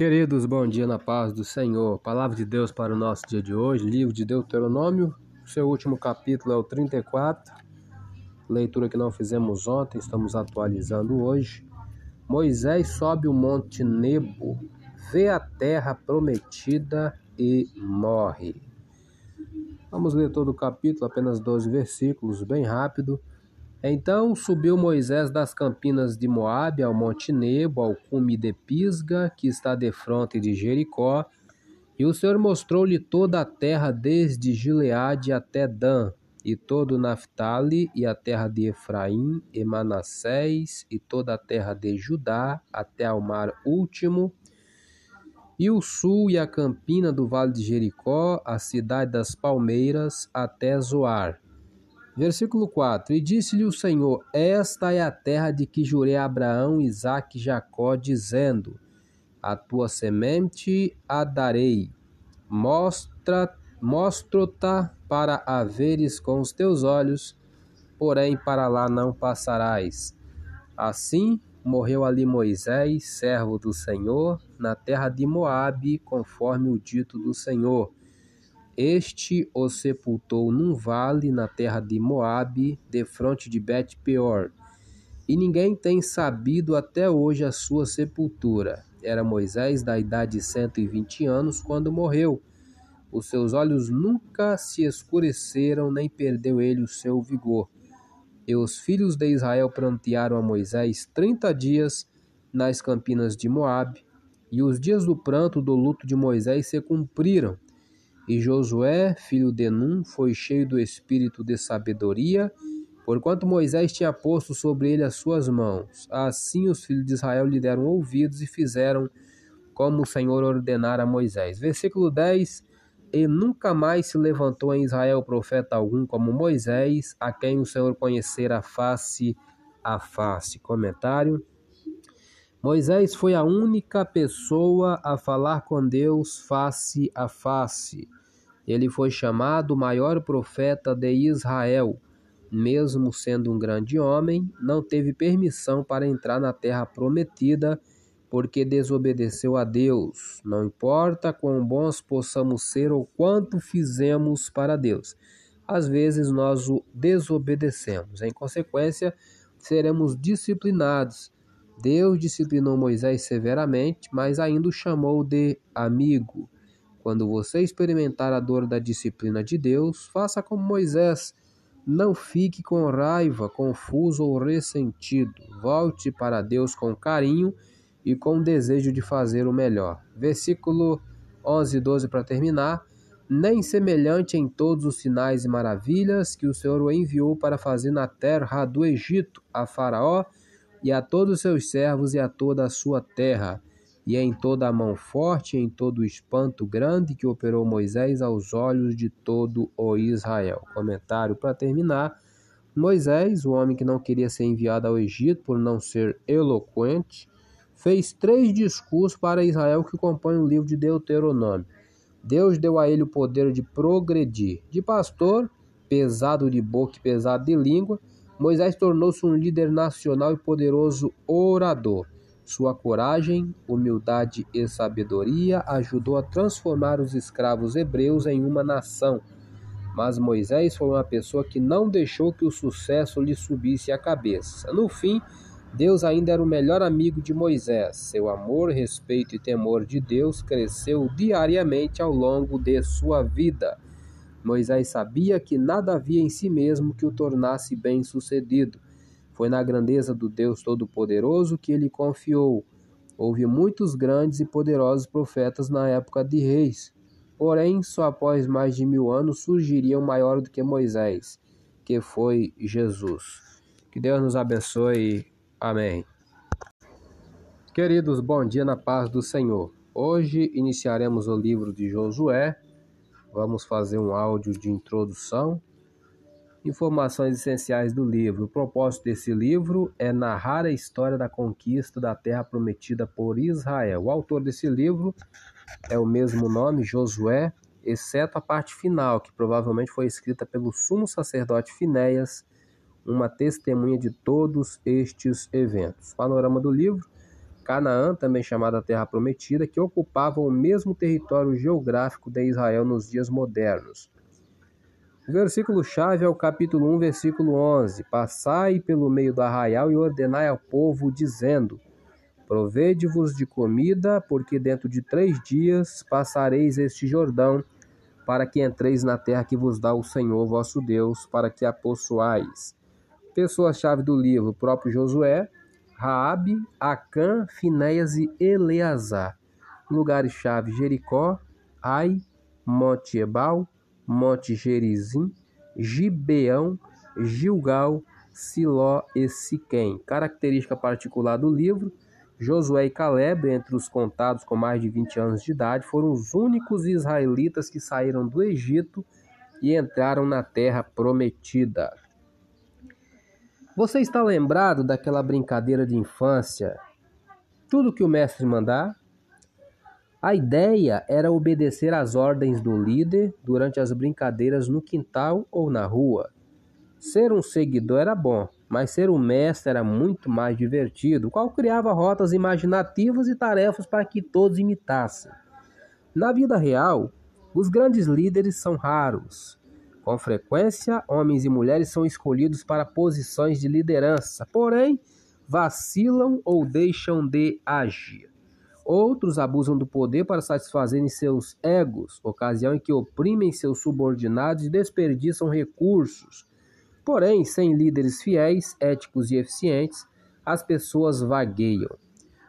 Queridos, bom dia na paz do Senhor. Palavra de Deus para o nosso dia de hoje, livro de Deuteronômio, seu último capítulo é o 34. Leitura que não fizemos ontem, estamos atualizando hoje. Moisés sobe o monte Nebo, vê a terra prometida e morre. Vamos ler todo o capítulo, apenas 12 versículos, bem rápido. Então subiu Moisés das campinas de Moabe ao monte Nebo, ao cume de Pisga, que está defronte de Jericó, e o Senhor mostrou-lhe toda a terra desde Gileade até Dan, e todo Naphtali, e a terra de Efraim, e Manassés, e toda a terra de Judá, até ao mar último, e o sul e a campina do vale de Jericó, a cidade das palmeiras, até Zoar Versículo 4: E disse-lhe o Senhor: Esta é a terra de que jurei a Abraão, Isaque e Jacó, dizendo: A tua semente a darei. Mostra, mostro-ta para a veres com os teus olhos, porém para lá não passarás. Assim morreu ali Moisés, servo do Senhor, na terra de Moabe, conforme o dito do Senhor este o sepultou num vale na terra de Moabe, defronte de Bet-peor. E ninguém tem sabido até hoje a sua sepultura. Era Moisés da idade de 120 anos quando morreu. Os seus olhos nunca se escureceram, nem perdeu ele o seu vigor. E os filhos de Israel prantearam a Moisés trinta dias nas campinas de Moabe, e os dias do pranto do luto de Moisés se cumpriram e Josué, filho de Num, foi cheio do espírito de sabedoria, porquanto Moisés tinha posto sobre ele as suas mãos. Assim os filhos de Israel lhe deram ouvidos e fizeram como o Senhor ordenara a Moisés. Versículo 10. E nunca mais se levantou em Israel profeta algum como Moisés, a quem o Senhor conhecera face a face. Comentário. Moisés foi a única pessoa a falar com Deus face a face. Ele foi chamado o maior profeta de Israel. Mesmo sendo um grande homem, não teve permissão para entrar na terra prometida, porque desobedeceu a Deus. Não importa quão bons possamos ser ou quanto fizemos para Deus. Às vezes nós o desobedecemos. Em consequência, seremos disciplinados. Deus disciplinou Moisés severamente, mas ainda o chamou de amigo. Quando você experimentar a dor da disciplina de Deus, faça como Moisés. Não fique com raiva, confuso ou ressentido. Volte para Deus com carinho e com desejo de fazer o melhor. Versículo 11 e 12 para terminar. Nem semelhante em todos os sinais e maravilhas que o Senhor o enviou para fazer na terra do Egito, a Faraó e a todos os seus servos e a toda a sua terra e em toda a mão forte, em todo o espanto grande que operou Moisés aos olhos de todo o Israel. Comentário para terminar. Moisés, o homem que não queria ser enviado ao Egito por não ser eloquente, fez três discursos para Israel que compõem o livro de Deuteronômio. Deus deu a ele o poder de progredir. De pastor, pesado de boca e pesado de língua, Moisés tornou-se um líder nacional e poderoso orador. Sua coragem, humildade e sabedoria ajudou a transformar os escravos hebreus em uma nação. Mas Moisés foi uma pessoa que não deixou que o sucesso lhe subisse à cabeça. No fim, Deus ainda era o melhor amigo de Moisés. Seu amor, respeito e temor de Deus cresceu diariamente ao longo de sua vida. Moisés sabia que nada havia em si mesmo que o tornasse bem-sucedido. Foi na grandeza do Deus Todo-Poderoso que ele confiou. Houve muitos grandes e poderosos profetas na época de reis. Porém, só após mais de mil anos surgiria um maior do que Moisés, que foi Jesus. Que Deus nos abençoe. Amém. Queridos, bom dia na paz do Senhor. Hoje iniciaremos o livro de Josué. Vamos fazer um áudio de introdução Informações essenciais do livro. O propósito desse livro é narrar a história da conquista da terra prometida por Israel. O autor desse livro é o mesmo nome, Josué, exceto a parte final, que provavelmente foi escrita pelo sumo sacerdote Finéias, uma testemunha de todos estes eventos. Panorama do livro. Canaã, também chamada Terra Prometida, que ocupava o mesmo território geográfico de Israel nos dias modernos. O versículo-chave é o capítulo 1, versículo 11: Passai pelo meio do arraial e ordenai ao povo, dizendo: Provede-vos de comida, porque dentro de três dias passareis este Jordão, para que entreis na terra que vos dá o Senhor vosso Deus, para que a possuais. Pessoas-chave do livro: o próprio Josué, Raabe, Acã, Finéias e Eleazar. Lugares-chave: Jericó, Ai, Monte Ebal, Monte Gerizim, Gibeão, Gilgal, Siló e Siquém. Característica particular do livro: Josué e Caleb, entre os contados com mais de 20 anos de idade, foram os únicos israelitas que saíram do Egito e entraram na terra prometida. Você está lembrado daquela brincadeira de infância? Tudo que o mestre mandar? A ideia era obedecer às ordens do líder durante as brincadeiras no quintal ou na rua. Ser um seguidor era bom, mas ser um mestre era muito mais divertido, o qual criava rotas imaginativas e tarefas para que todos imitassem. Na vida real, os grandes líderes são raros, com frequência, homens e mulheres são escolhidos para posições de liderança, porém, vacilam ou deixam de agir. Outros abusam do poder para satisfazerem seus egos, ocasião em que oprimem seus subordinados e desperdiçam recursos. Porém, sem líderes fiéis, éticos e eficientes, as pessoas vagueiam.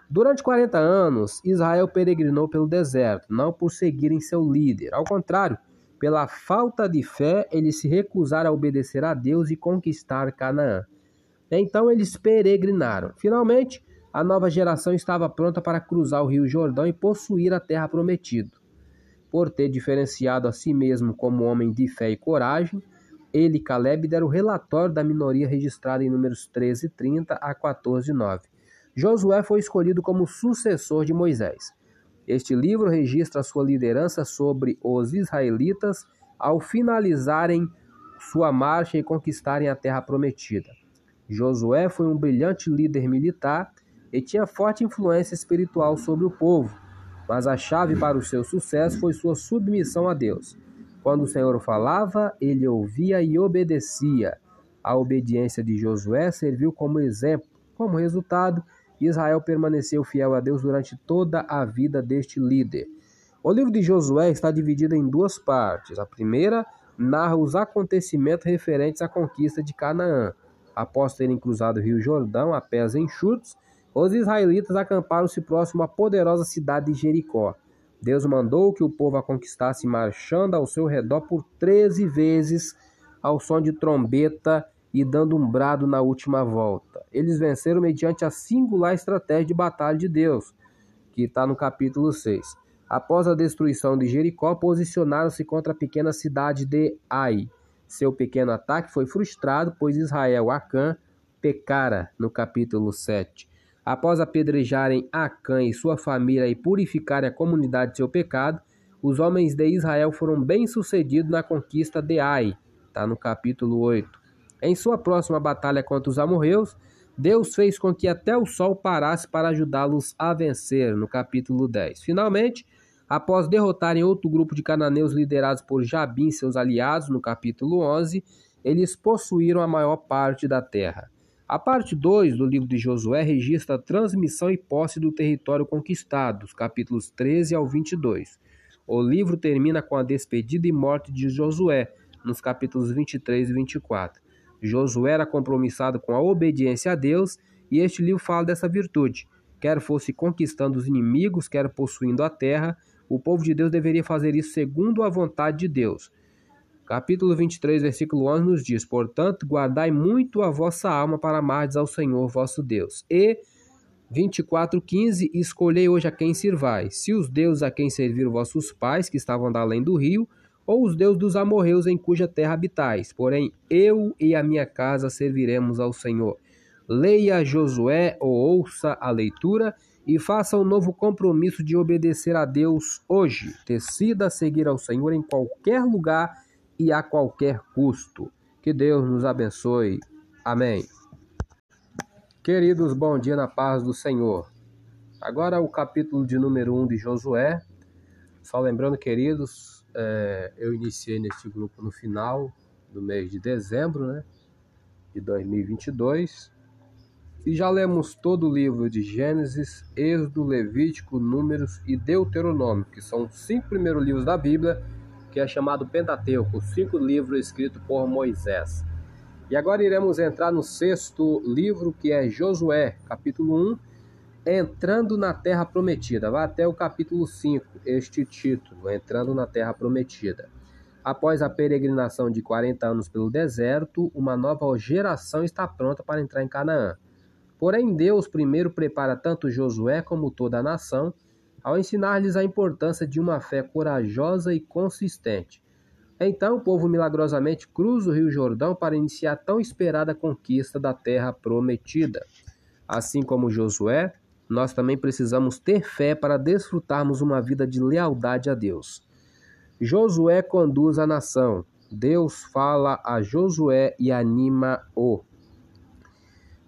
Durante 40 anos, Israel peregrinou pelo deserto, não por seguirem seu líder. Ao contrário, pela falta de fé, eles se recusaram a obedecer a Deus e conquistar Canaã. Então eles peregrinaram. Finalmente, a nova geração estava pronta para cruzar o rio Jordão e possuir a terra prometida. Por ter diferenciado a si mesmo como homem de fé e coragem, ele e Caleb deram o relatório da minoria registrada em números 13 30 a 14 9. Josué foi escolhido como sucessor de Moisés. Este livro registra sua liderança sobre os israelitas ao finalizarem sua marcha e conquistarem a terra prometida. Josué foi um brilhante líder militar e tinha forte influência espiritual sobre o povo, mas a chave para o seu sucesso foi sua submissão a Deus. Quando o Senhor falava, ele ouvia e obedecia. A obediência de Josué serviu como exemplo. Como resultado, Israel permaneceu fiel a Deus durante toda a vida deste líder. O livro de Josué está dividido em duas partes. A primeira narra os acontecimentos referentes à conquista de Canaã. Após terem cruzado o rio Jordão a pés enxutos, os israelitas acamparam-se próximo à poderosa cidade de Jericó. Deus mandou que o povo a conquistasse marchando ao seu redor por treze vezes ao som de trombeta e dando um brado na última volta. Eles venceram mediante a singular estratégia de batalha de Deus, que está no capítulo 6. Após a destruição de Jericó, posicionaram-se contra a pequena cidade de Ai. Seu pequeno ataque foi frustrado, pois Israel, Acã, pecara, no capítulo 7. Após apedrejarem Acã e sua família e purificarem a comunidade de seu pecado, os homens de Israel foram bem-sucedidos na conquista de Ai, está no capítulo 8. Em sua próxima batalha contra os amorreus, Deus fez com que até o sol parasse para ajudá-los a vencer, no capítulo 10. Finalmente, após derrotarem outro grupo de cananeus liderados por Jabim e seus aliados, no capítulo 11, eles possuíram a maior parte da terra. A parte 2 do livro de Josué registra a transmissão e posse do território conquistado, os capítulos 13 ao 22. O livro termina com a despedida e morte de Josué, nos capítulos 23 e 24. Josué era compromissado com a obediência a Deus, e este livro fala dessa virtude. Quer fosse conquistando os inimigos, quer possuindo a terra, o povo de Deus deveria fazer isso segundo a vontade de Deus. Capítulo 23, versículo 11 nos diz: Portanto, guardai muito a vossa alma para amardes ao Senhor vosso Deus. E 24:15 Escolhei hoje a quem sirvais, se os deuses a quem serviram vossos pais, que estavam além do rio, ou os deuses dos amorreus em cuja terra habitais. Porém, eu e a minha casa serviremos ao Senhor. Leia Josué ou ouça a leitura e faça um novo compromisso de obedecer a Deus hoje. Decida seguir ao Senhor em qualquer lugar e a qualquer custo. Que Deus nos abençoe. Amém. Queridos, bom dia na paz do Senhor. Agora o capítulo de número 1 de Josué. Só lembrando, queridos, é, eu iniciei neste grupo no final do mês de dezembro, né? De 2022. E já lemos todo o livro de Gênesis, Êxodo, Levítico, Números e Deuteronômio, que são os cinco primeiros livros da Bíblia, que é chamado Pentateuco, os cinco livros escritos por Moisés. E agora iremos entrar no sexto livro, que é Josué, capítulo 1, entrando na terra prometida. Vai até o capítulo 5, este título, entrando na terra prometida. Após a peregrinação de 40 anos pelo deserto, uma nova geração está pronta para entrar em Canaã. Porém, Deus primeiro prepara tanto Josué como toda a nação, ao ensinar-lhes a importância de uma fé corajosa e consistente. Então, o povo milagrosamente cruza o Rio Jordão para iniciar a tão esperada conquista da terra prometida. Assim como Josué, nós também precisamos ter fé para desfrutarmos uma vida de lealdade a Deus. Josué conduz a nação. Deus fala a Josué e anima-o.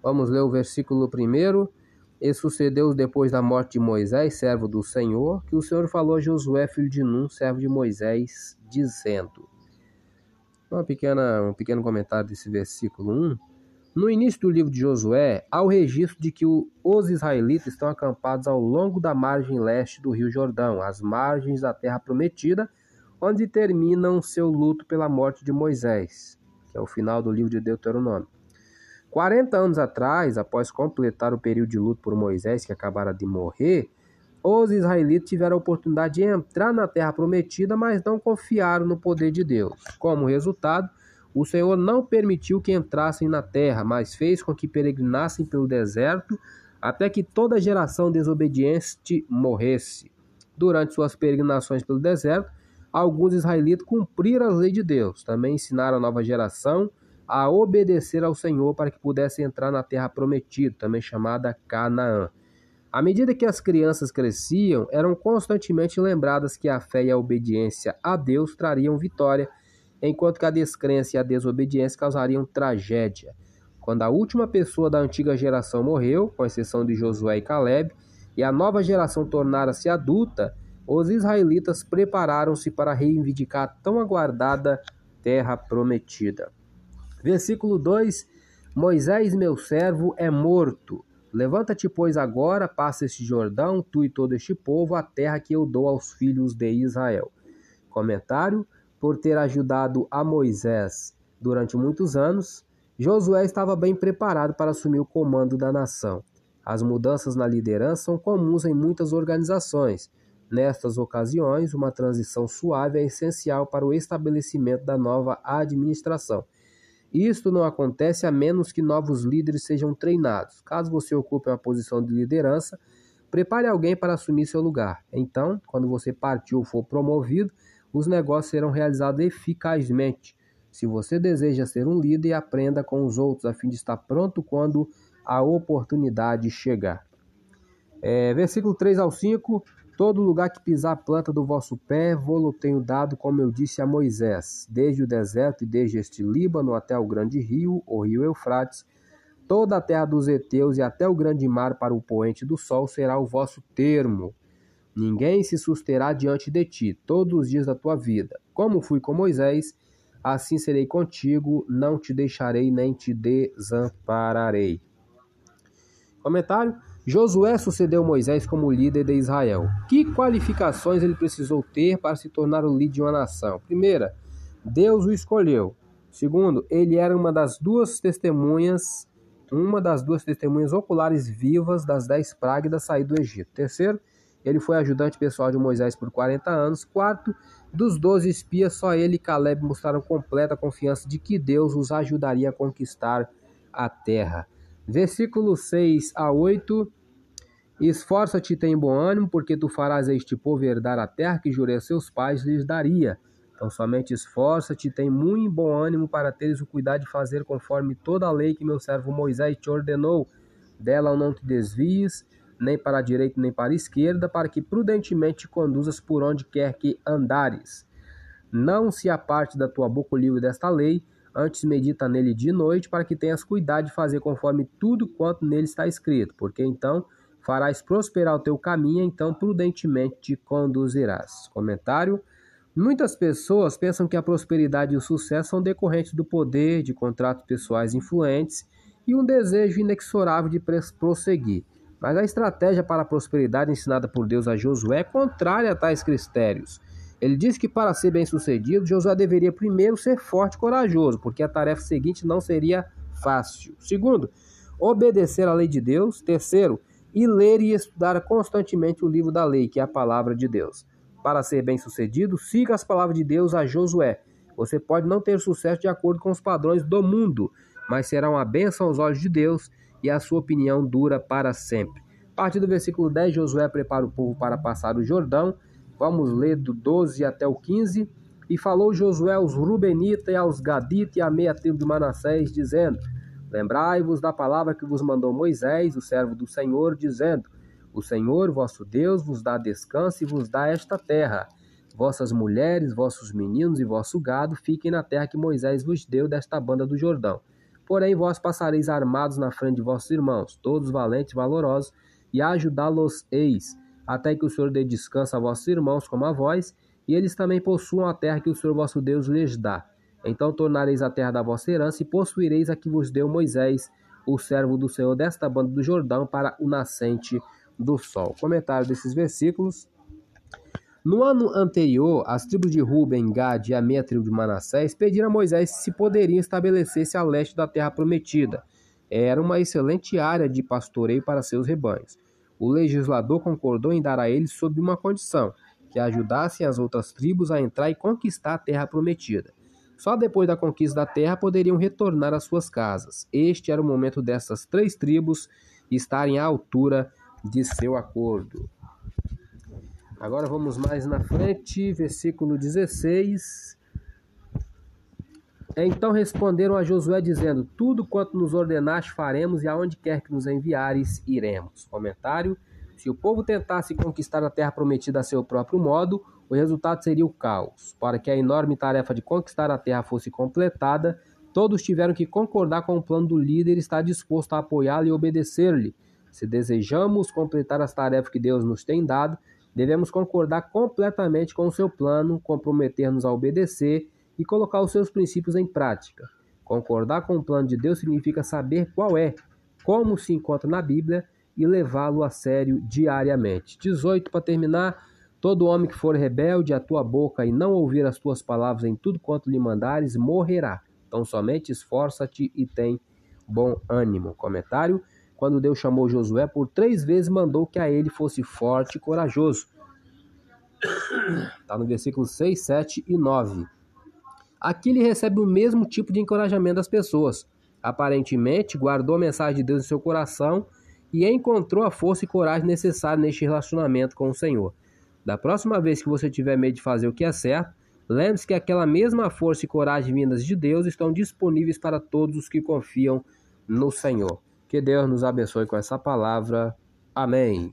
Vamos ler o versículo primeiro. E sucedeu depois da morte de Moisés, servo do Senhor, que o Senhor falou a Josué, filho de Num, servo de Moisés, dizendo. Uma pequena, um pequeno comentário desse versículo 1. No início do livro de Josué, há o registro de que os israelitas estão acampados ao longo da margem leste do Rio Jordão, às margens da terra prometida, onde terminam seu luto pela morte de Moisés, que é o final do livro de Deuteronômio. 40 anos atrás, após completar o período de luto por Moisés, que acabara de morrer, os israelitas tiveram a oportunidade de entrar na terra prometida, mas não confiaram no poder de Deus. Como resultado, o Senhor não permitiu que entrassem na terra, mas fez com que peregrinassem pelo deserto até que toda geração desobediente morresse. Durante suas peregrinações pelo deserto, alguns israelitas cumpriram as leis de Deus. Também ensinaram a nova geração a obedecer ao Senhor para que pudesse entrar na terra prometida, também chamada Canaã. À medida que as crianças cresciam, eram constantemente lembradas que a fé e a obediência a Deus trariam vitória, enquanto que a descrença e a desobediência causariam tragédia. Quando a última pessoa da antiga geração morreu, com exceção de Josué e Caleb, e a nova geração tornara-se adulta, os israelitas prepararam-se para reivindicar a tão aguardada terra prometida. Versículo 2: Moisés, meu servo, é morto. Levanta-te, pois, agora, passa este Jordão, tu e todo este povo, a terra que eu dou aos filhos de Israel. Comentário: Por ter ajudado a Moisés durante muitos anos, Josué estava bem preparado para assumir o comando da nação. As mudanças na liderança são comuns em muitas organizações. Nestas ocasiões, uma transição suave é essencial para o estabelecimento da nova administração. Isto não acontece a menos que novos líderes sejam treinados. Caso você ocupe uma posição de liderança, prepare alguém para assumir seu lugar. Então, quando você partir ou for promovido, os negócios serão realizados eficazmente. Se você deseja ser um líder, aprenda com os outros a fim de estar pronto quando a oportunidade chegar. É, versículo 3 ao 5. Todo lugar que pisar a planta do vosso pé, vou-lo tenho dado, como eu disse a Moisés, desde o deserto e desde este Líbano até o grande rio, o rio Eufrates, toda a terra dos heteus e até o grande mar para o poente do sol será o vosso termo. Ninguém se susterá diante de ti todos os dias da tua vida. Como fui com Moisés, assim serei contigo, não te deixarei nem te desampararei. Comentário: Josué sucedeu Moisés como líder de Israel. Que qualificações ele precisou ter para se tornar o líder de uma nação? Primeira, Deus o escolheu. Segundo, ele era uma das duas testemunhas, uma das duas testemunhas oculares vivas das dez pragas da saída do Egito. Terceiro, ele foi ajudante pessoal de Moisés por 40 anos. Quarto, dos doze espias, só ele e Caleb mostraram completa confiança de que Deus os ajudaria a conquistar a terra. Versículo 6 a 8. Esforça-te e tem bom ânimo, porque tu farás a este povo herdar a terra que jurei a seus pais lhes daria. Então somente esforça-te e tem muito bom ânimo para teres o cuidado de fazer conforme toda a lei que meu servo Moisés te ordenou. Dela não te desvies, nem para a direita nem para a esquerda, para que prudentemente te conduzas por onde quer que andares. Não se aparte da tua boca o livro desta lei, Antes medita nele de noite, para que tenhas cuidado de fazer conforme tudo quanto nele está escrito, porque então farás prosperar o teu caminho, então prudentemente te conduzirás. Comentário. Muitas pessoas pensam que a prosperidade e o sucesso são decorrentes do poder, de contratos pessoais influentes e um desejo inexorável de prosseguir. Mas a estratégia para a prosperidade ensinada por Deus a Josué é contrária a tais critérios. Ele diz que para ser bem-sucedido, Josué deveria primeiro ser forte e corajoso, porque a tarefa seguinte não seria fácil. Segundo, obedecer à lei de Deus. Terceiro, e ler e estudar constantemente o livro da lei, que é a palavra de Deus. Para ser bem-sucedido, siga as palavras de Deus a Josué. Você pode não ter sucesso de acordo com os padrões do mundo, mas será uma bênção aos olhos de Deus e a sua opinião dura para sempre. A partir do versículo 10, Josué prepara o povo para passar o Jordão. Vamos ler do 12 até o 15. E falou Josué aos Rubenitas e aos Gaditas e à meia tribo de Manassés, dizendo: Lembrai-vos da palavra que vos mandou Moisés, o servo do Senhor, dizendo: O Senhor, vosso Deus, vos dá descanso e vos dá esta terra. Vossas mulheres, vossos meninos e vosso gado fiquem na terra que Moisés vos deu desta banda do Jordão. Porém, vós passareis armados na frente de vossos irmãos, todos valentes e valorosos, e ajudá-los-eis, até que o Senhor dê descanso a vossos irmãos como a vós, e eles também possuam a terra que o Senhor vosso Deus lhes dá. Então tornareis a terra da vossa herança e possuireis a que vos deu Moisés, o servo do Senhor, desta banda do Jordão, para o nascente do sol. Comentário desses versículos. No ano anterior, as tribos de Ruben, Gad e a meia tribo de Manassés pediram a Moisés se poderiam estabelecer-se a leste da terra prometida. Era uma excelente área de pastoreio para seus rebanhos. O legislador concordou em dar a eles sob uma condição, que ajudassem as outras tribos a entrar e conquistar a terra prometida. Só depois da conquista da terra poderiam retornar às suas casas. Este era o momento dessas três tribos estarem à altura de seu acordo. Agora vamos mais na frente, versículo 16. Então responderam a Josué, dizendo: Tudo quanto nos ordenaste faremos, e aonde quer que nos enviares, iremos. Comentário: Se o povo tentasse conquistar a terra prometida a seu próprio modo, o resultado seria o caos. Para que a enorme tarefa de conquistar a terra fosse completada, todos tiveram que concordar com o plano do líder e estar disposto a apoiá-lo e obedecer-lhe. Se desejamos completar as tarefas que Deus nos tem dado, devemos concordar completamente com o seu plano, comprometer-nos a obedecer e colocar os seus princípios em prática. Concordar com o plano de Deus significa saber qual é, como se encontra na Bíblia e levá-lo a sério diariamente. 18 para terminar. Todo homem que for rebelde à tua boca e não ouvir as tuas palavras em tudo quanto lhe mandares, morrerá. Então somente esforça-te e tem bom ânimo. Comentário: Quando Deus chamou Josué por três vezes, mandou que a ele fosse forte e corajoso. Está no versículo 6, 7 e 9. Aqui ele recebe o mesmo tipo de encorajamento das pessoas. Aparentemente, guardou a mensagem de Deus em seu coração e encontrou a força e coragem necessária neste relacionamento com o Senhor. Da próxima vez que você tiver medo de fazer o que é certo, lembre-se que aquela mesma força e coragem vindas de Deus estão disponíveis para todos os que confiam no Senhor. Que Deus nos abençoe com essa palavra. Amém.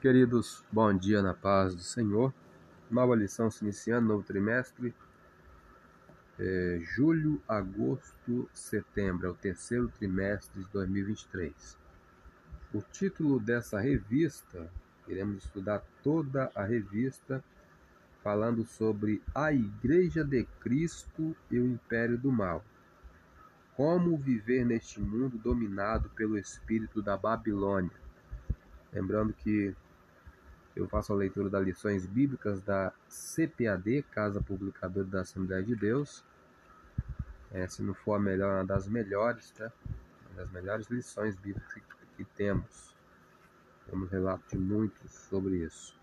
Queridos, bom dia na paz do Senhor. Nova lição se iniciando, novo trimestre. É, julho, agosto, setembro, é o terceiro trimestre de 2023. O título dessa revista Iremos estudar toda a revista falando sobre a Igreja de Cristo e o Império do Mal. Como viver neste mundo dominado pelo espírito da Babilônia. Lembrando que eu faço a leitura das lições bíblicas da CPAD, Casa Publicadora da Assembleia de Deus. É, se não for a melhor, uma das melhores, tá? Uma das melhores lições bíblicas que temos. Temos relato de muitos sobre isso.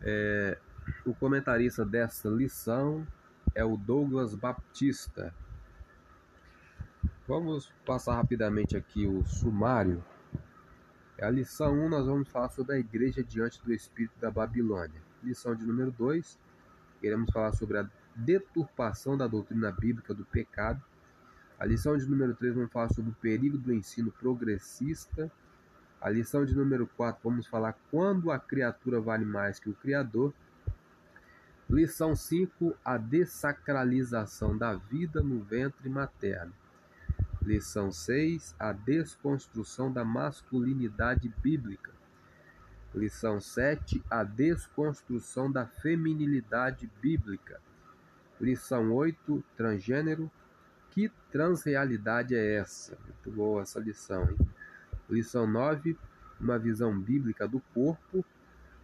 É, o comentarista dessa lição é o Douglas Baptista. Vamos passar rapidamente aqui o sumário. É a lição 1 nós vamos falar sobre a igreja diante do espírito da Babilônia. Lição de número 2, queremos falar sobre a deturpação da doutrina bíblica do pecado. A lição de número 3 vamos falar sobre o perigo do ensino progressista a lição de número 4, vamos falar quando a criatura vale mais que o Criador. Lição 5, a dessacralização da vida no ventre materno. Lição 6: A desconstrução da masculinidade bíblica. Lição 7: A desconstrução da feminilidade bíblica. Lição 8: Transgênero. Que transrealidade é essa? Muito boa essa lição, hein? Lição 9: Uma visão bíblica do corpo.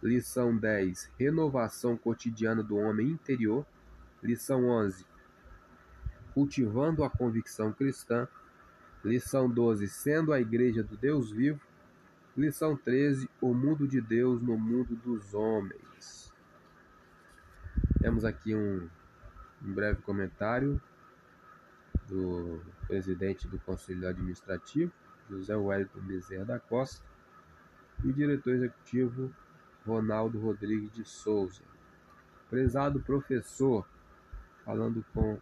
Lição 10: Renovação cotidiana do homem interior. Lição 11: Cultivando a convicção cristã. Lição 12: Sendo a igreja do Deus vivo. Lição 13: O mundo de Deus no mundo dos homens. Temos aqui um, um breve comentário do presidente do Conselho Administrativo, José Wellington Bezerra da Costa, e o diretor executivo Ronaldo Rodrigues de Souza. Prezado professor, falando com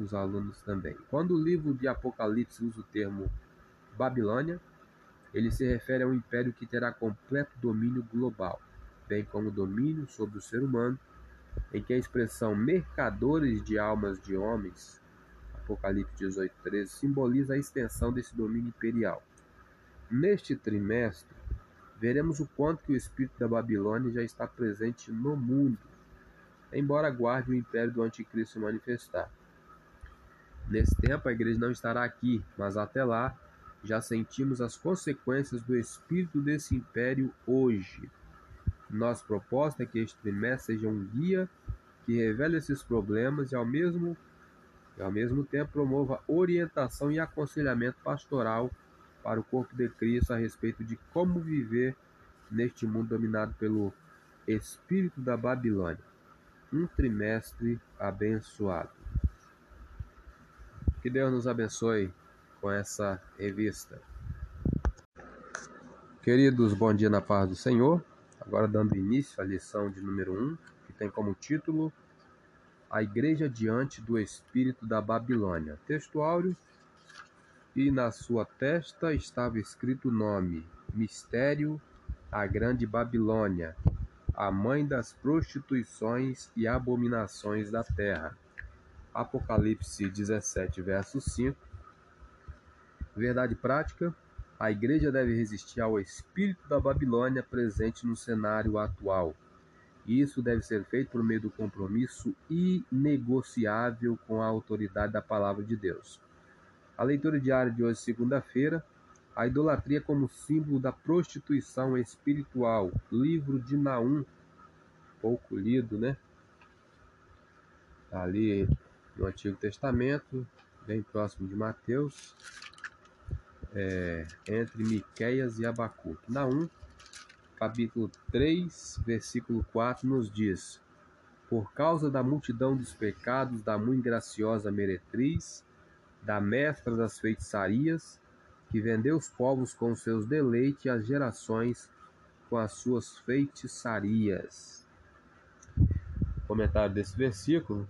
os alunos também. Quando o livro de Apocalipse usa o termo Babilônia, ele se refere a um império que terá completo domínio global, bem como domínio sobre o ser humano, em que a expressão mercadores de almas de homens, Apocalipse 18, 13, simboliza a extensão desse domínio imperial. Neste trimestre, veremos o quanto que o espírito da Babilônia já está presente no mundo, embora guarde o império do anticristo manifestar. Nesse tempo a igreja não estará aqui, mas até lá já sentimos as consequências do espírito desse império hoje. Nossa proposta é que este trimestre seja um guia que revele esses problemas e ao mesmo, e ao mesmo tempo promova orientação e aconselhamento pastoral para o corpo de Cristo a respeito de como viver neste mundo dominado pelo espírito da Babilônia. Um trimestre abençoado. Que Deus nos abençoe com essa revista. Queridos, bom dia na paz do Senhor. Agora dando início à lição de número 1, que tem como título A Igreja diante do Espírito da Babilônia. Texto áureo e na sua testa estava escrito o nome: Mistério, a Grande Babilônia, a mãe das prostituições e abominações da terra. Apocalipse 17, verso 5. Verdade prática: a igreja deve resistir ao espírito da Babilônia presente no cenário atual. Isso deve ser feito por meio do compromisso inegociável com a autoridade da palavra de Deus. A leitura diária de hoje, segunda-feira, a idolatria como símbolo da prostituição espiritual. Livro de Naum, pouco lido, né? Tá ali no Antigo Testamento, bem próximo de Mateus, é, entre Miqueias e Abacuque. Naum, capítulo 3, versículo 4, nos diz: Por causa da multidão dos pecados da muito graciosa meretriz, da mestra das feitiçarias, que vendeu os povos com seus deleites e as gerações com as suas feitiçarias. Comentário desse versículo.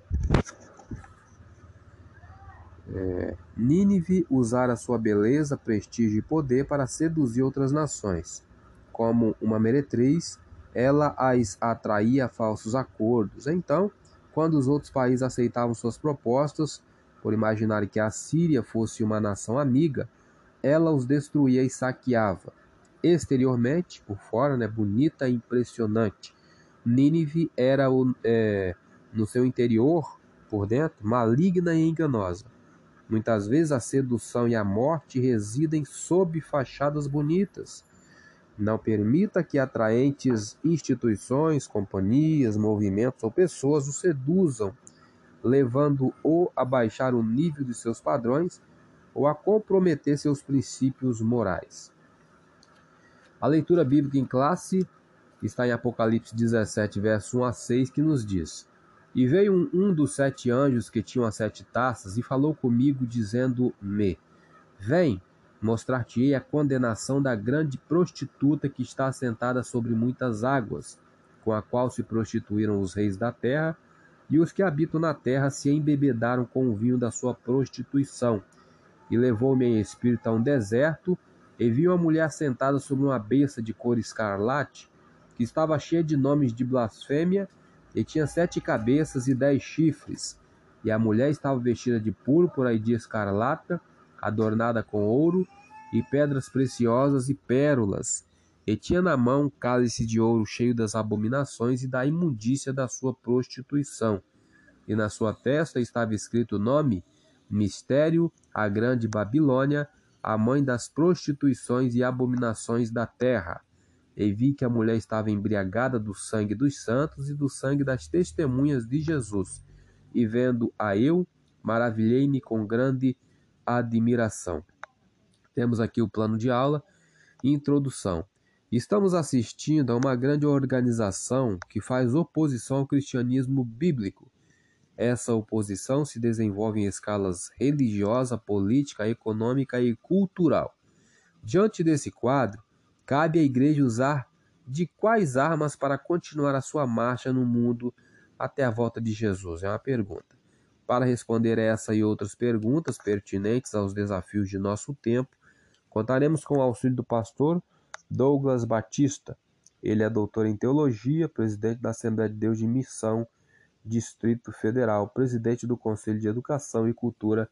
É, Nínive usara sua beleza, prestígio e poder para seduzir outras nações. Como uma meretriz, ela as atraía a falsos acordos. Então, quando os outros países aceitavam suas propostas, por imaginar que a Síria fosse uma nação amiga, ela os destruía e saqueava. Exteriormente, por fora, né, bonita e impressionante. Nínive era, é, no seu interior, por dentro, maligna e enganosa. Muitas vezes a sedução e a morte residem sob fachadas bonitas. Não permita que atraentes instituições, companhias, movimentos ou pessoas o seduzam levando-o a baixar o nível de seus padrões ou a comprometer seus princípios morais. A leitura bíblica em classe está em Apocalipse 17, verso 1 a 6, que nos diz: E veio um, um dos sete anjos que tinham as sete taças e falou comigo, dizendo-me: Vem, mostrar-te-ei a condenação da grande prostituta que está assentada sobre muitas águas, com a qual se prostituíram os reis da terra e os que habitam na terra se embebedaram com o vinho da sua prostituição. E levou-me em espírito a um deserto, e vi uma mulher sentada sobre uma besta de cor escarlate, que estava cheia de nomes de blasfêmia, e tinha sete cabeças e dez chifres. E a mulher estava vestida de púrpura e de escarlata, adornada com ouro e pedras preciosas e pérolas, e tinha na mão um cálice de ouro cheio das abominações e da imundícia da sua prostituição. E na sua testa estava escrito o nome Mistério, a grande Babilônia, a mãe das prostituições e abominações da terra. E vi que a mulher estava embriagada do sangue dos santos e do sangue das testemunhas de Jesus. E vendo a eu, maravilhei-me com grande admiração. Temos aqui o plano de aula introdução. Estamos assistindo a uma grande organização que faz oposição ao cristianismo bíblico. Essa oposição se desenvolve em escalas religiosa, política, econômica e cultural. Diante desse quadro, cabe à igreja usar de quais armas para continuar a sua marcha no mundo até a volta de Jesus? É uma pergunta. Para responder essa e outras perguntas pertinentes aos desafios de nosso tempo, contaremos com o auxílio do pastor Douglas Batista. Ele é doutor em teologia, presidente da Assembleia de Deus de Missão, Distrito Federal, presidente do Conselho de Educação e Cultura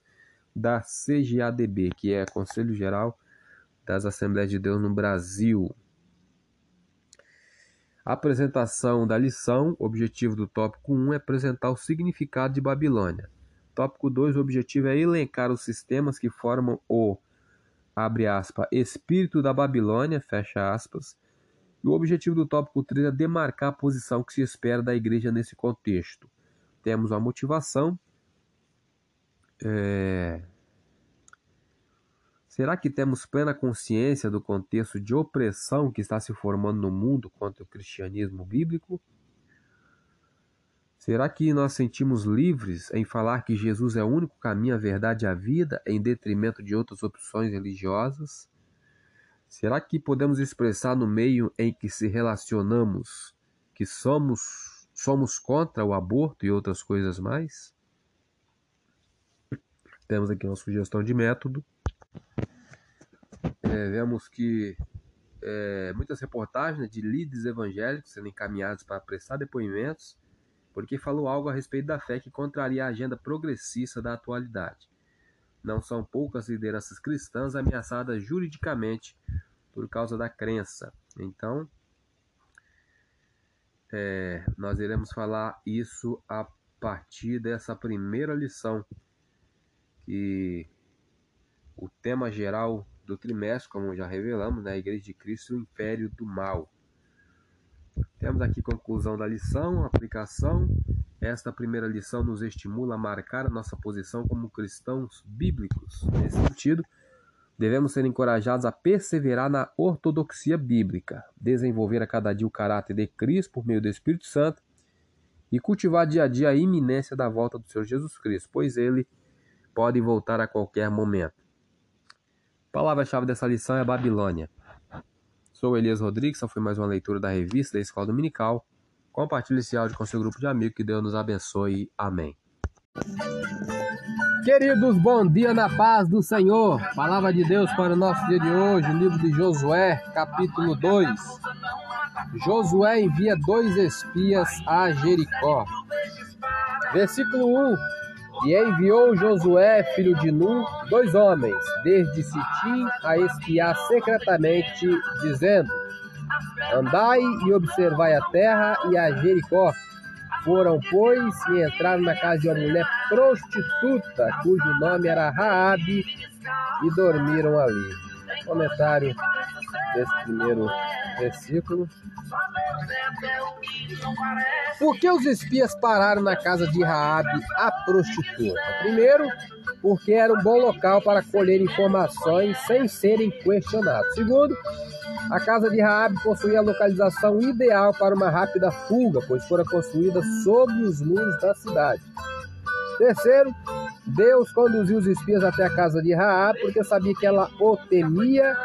da CGADB, que é Conselho Geral das Assembleias de Deus no Brasil. A apresentação da lição, o objetivo do tópico 1 é apresentar o significado de Babilônia. Tópico 2, o objetivo é elencar os sistemas que formam o abre aspas, espírito da Babilônia, fecha aspas. E o objetivo do tópico 3 é demarcar a posição que se espera da igreja nesse contexto. Temos a motivação. É... Será que temos plena consciência do contexto de opressão que está se formando no mundo contra o cristianismo bíblico? Será que nós sentimos livres em falar que Jesus é o único caminho, a verdade e a vida, em detrimento de outras opções religiosas? Será que podemos expressar no meio em que se relacionamos que somos somos contra o aborto e outras coisas mais? Temos aqui uma sugestão de método. É, vemos que é, muitas reportagens né, de líderes evangélicos sendo encaminhados para prestar depoimentos porque falou algo a respeito da fé que contraria a agenda progressista da atualidade. Não são poucas lideranças cristãs ameaçadas juridicamente por causa da crença. Então, é, nós iremos falar isso a partir dessa primeira lição, que o tema geral do trimestre, como já revelamos, né, Igreja de Cristo, o Império do Mal. Temos aqui conclusão da lição, aplicação. Esta primeira lição nos estimula a marcar a nossa posição como cristãos bíblicos. Nesse sentido, devemos ser encorajados a perseverar na ortodoxia bíblica, desenvolver a cada dia o caráter de Cristo por meio do Espírito Santo e cultivar dia a dia a iminência da volta do Senhor Jesus Cristo, pois ele pode voltar a qualquer momento. Palavra-chave dessa lição é Babilônia. Sou Elias Rodrigues, essa foi mais uma leitura da revista da Escola Dominical. Compartilhe esse áudio com seu grupo de amigos, que Deus nos abençoe. Amém. Queridos, bom dia na paz do Senhor. Palavra de Deus para o nosso dia de hoje, livro de Josué, capítulo 2. Josué envia dois espias a Jericó. Versículo 1 e enviou Josué, filho de Nun, dois homens, desde Sitim a espiar secretamente, dizendo: Andai e observai a terra e a Jericó. Foram, pois, e entraram na casa de uma mulher prostituta, cujo nome era Raabe, e dormiram ali. Comentário desse primeiro versículo. Por que os espias pararam na casa de Raabe, a prostituta? Primeiro, porque era um bom local para colher informações sem serem questionados. Segundo, a casa de Raabe possuía a localização ideal para uma rápida fuga, pois fora construída sobre os muros da cidade. Terceiro, Deus conduziu os espias até a casa de Raabe porque sabia que ela o temia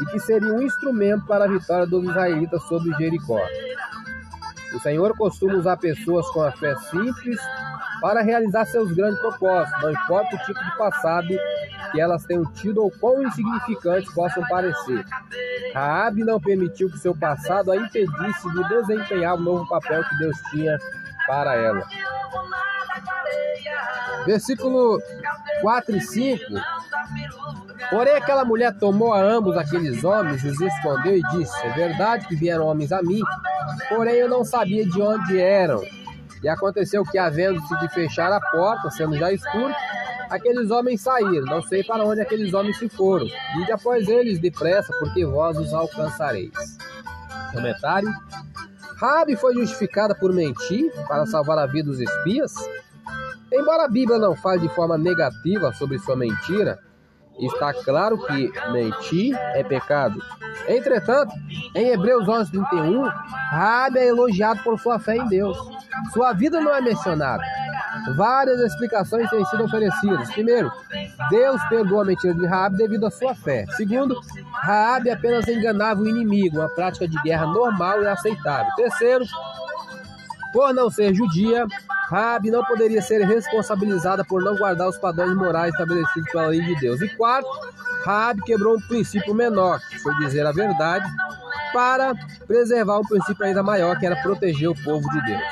e que seria um instrumento para a vitória dos israelitas sobre Jericó. O Senhor costuma usar pessoas com a fé simples para realizar seus grandes propósitos, não importa o tipo de passado que elas tenham tido ou quão insignificantes possam parecer. Raabe não permitiu que seu passado a impedisse de desempenhar o novo papel que Deus tinha para ela. Versículo 4 e 5 Porém, aquela mulher tomou a ambos aqueles homens, os escondeu e disse: É verdade que vieram homens a mim, porém eu não sabia de onde eram. E aconteceu que, havendo-se de fechar a porta, sendo já escuro, aqueles homens saíram. Não sei para onde aqueles homens se foram. Ide após eles depressa, porque vós os alcançareis. Comentário. Rabi foi justificada por mentir para salvar a vida dos espias? Embora a Bíblia não fale de forma negativa sobre sua mentira, está claro que mentir é pecado. Entretanto, em Hebreus 11, 31, Rabi é elogiado por sua fé em Deus. Sua vida não é mencionada. Várias explicações têm sido oferecidas. Primeiro, Deus perdoa a mentira de Raab devido à sua fé. Segundo, Raab apenas enganava o inimigo, uma prática de guerra normal e aceitável. Terceiro, por não ser judia, Rabi não poderia ser responsabilizada por não guardar os padrões morais estabelecidos pela lei de Deus. E quarto, Rabi quebrou um princípio menor, que foi dizer a verdade, para preservar um princípio ainda maior, que era proteger o povo de Deus.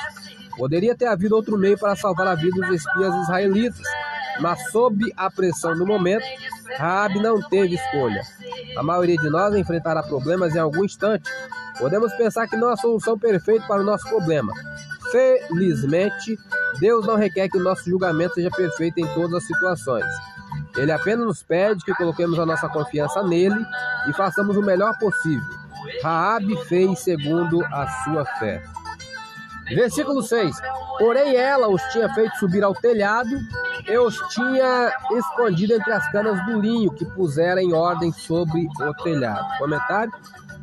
Poderia ter havido outro meio para salvar a vida dos espias israelitas, mas sob a pressão do momento, Rabi não teve escolha. A maioria de nós enfrentará problemas em algum instante. Podemos pensar que não há solução perfeita para o nosso problema, Felizmente, Deus não requer que o nosso julgamento seja perfeito em todas as situações. Ele apenas nos pede que coloquemos a nossa confiança nele e façamos o melhor possível. Raabe fez segundo a sua fé. Versículo 6. Porém ela os tinha feito subir ao telhado e os tinha escondido entre as canas do linho que pusera em ordem sobre o telhado. Comentário: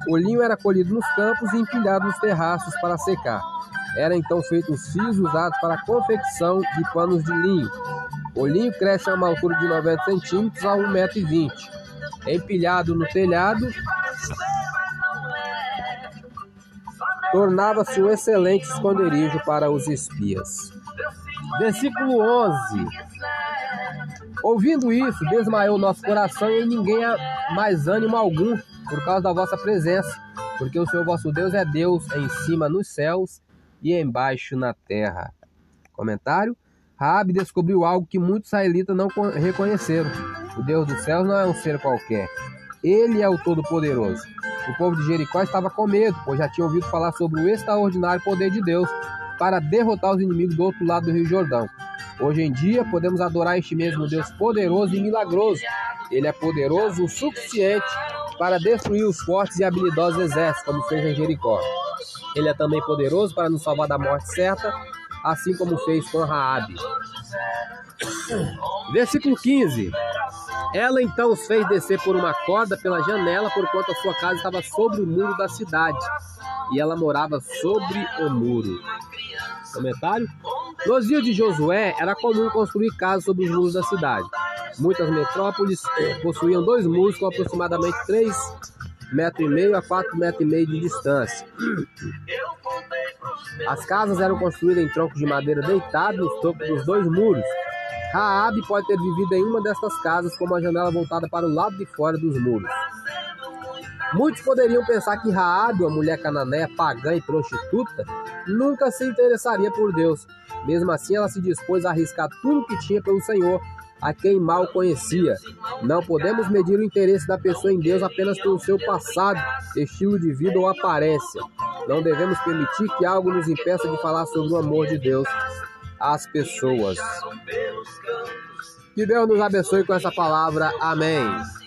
O linho era colhido nos campos e empilhado nos terraços para secar. Era então feito os fios usados para a confecção de panos de linho. O linho cresce a uma altura de 90 centímetros a 1,20m. Empilhado no telhado, tornava-se um excelente esconderijo para os espias. Versículo 11. Ouvindo isso, desmaiou nosso coração e ninguém há mais ânimo algum por causa da vossa presença, porque o Senhor vosso Deus é Deus em cima nos céus e embaixo na terra. Comentário: Raabe descobriu algo que muitos israelitas não reconheceram. O Deus dos céus não é um ser qualquer. Ele é o Todo-Poderoso. O povo de Jericó estava com medo, pois já tinha ouvido falar sobre o extraordinário poder de Deus para derrotar os inimigos do outro lado do Rio Jordão. Hoje em dia, podemos adorar este mesmo Deus poderoso e milagroso. Ele é poderoso o suficiente para destruir os fortes e habilidosos exércitos, como fez em Jericó. Ele é também poderoso para nos salvar da morte certa, assim como fez com Raabe. Versículo 15. Ela então os fez descer por uma corda pela janela, porquanto a sua casa estava sobre o muro da cidade, e ela morava sobre o muro. Comentário? Nos dias de Josué, era comum construir casas sobre os muros da cidade. Muitas metrópoles possuíam dois muros com aproximadamente 3 metro e meio a 4 metros e meio de distância. As casas eram construídas em troncos de madeira deitados nos topos dos dois muros. Raabe pode ter vivido em uma dessas casas com uma janela voltada para o lado de fora dos muros. Muitos poderiam pensar que Raabe, uma mulher cananeia pagã e prostituta, nunca se interessaria por Deus. Mesmo assim, ela se dispôs a arriscar tudo que tinha pelo Senhor a quem mal conhecia. Não podemos medir o interesse da pessoa em Deus apenas pelo seu passado, estilo de vida ou aparência. Não devemos permitir que algo nos impeça de falar sobre o amor de Deus às pessoas. Que Deus nos abençoe com essa palavra. Amém.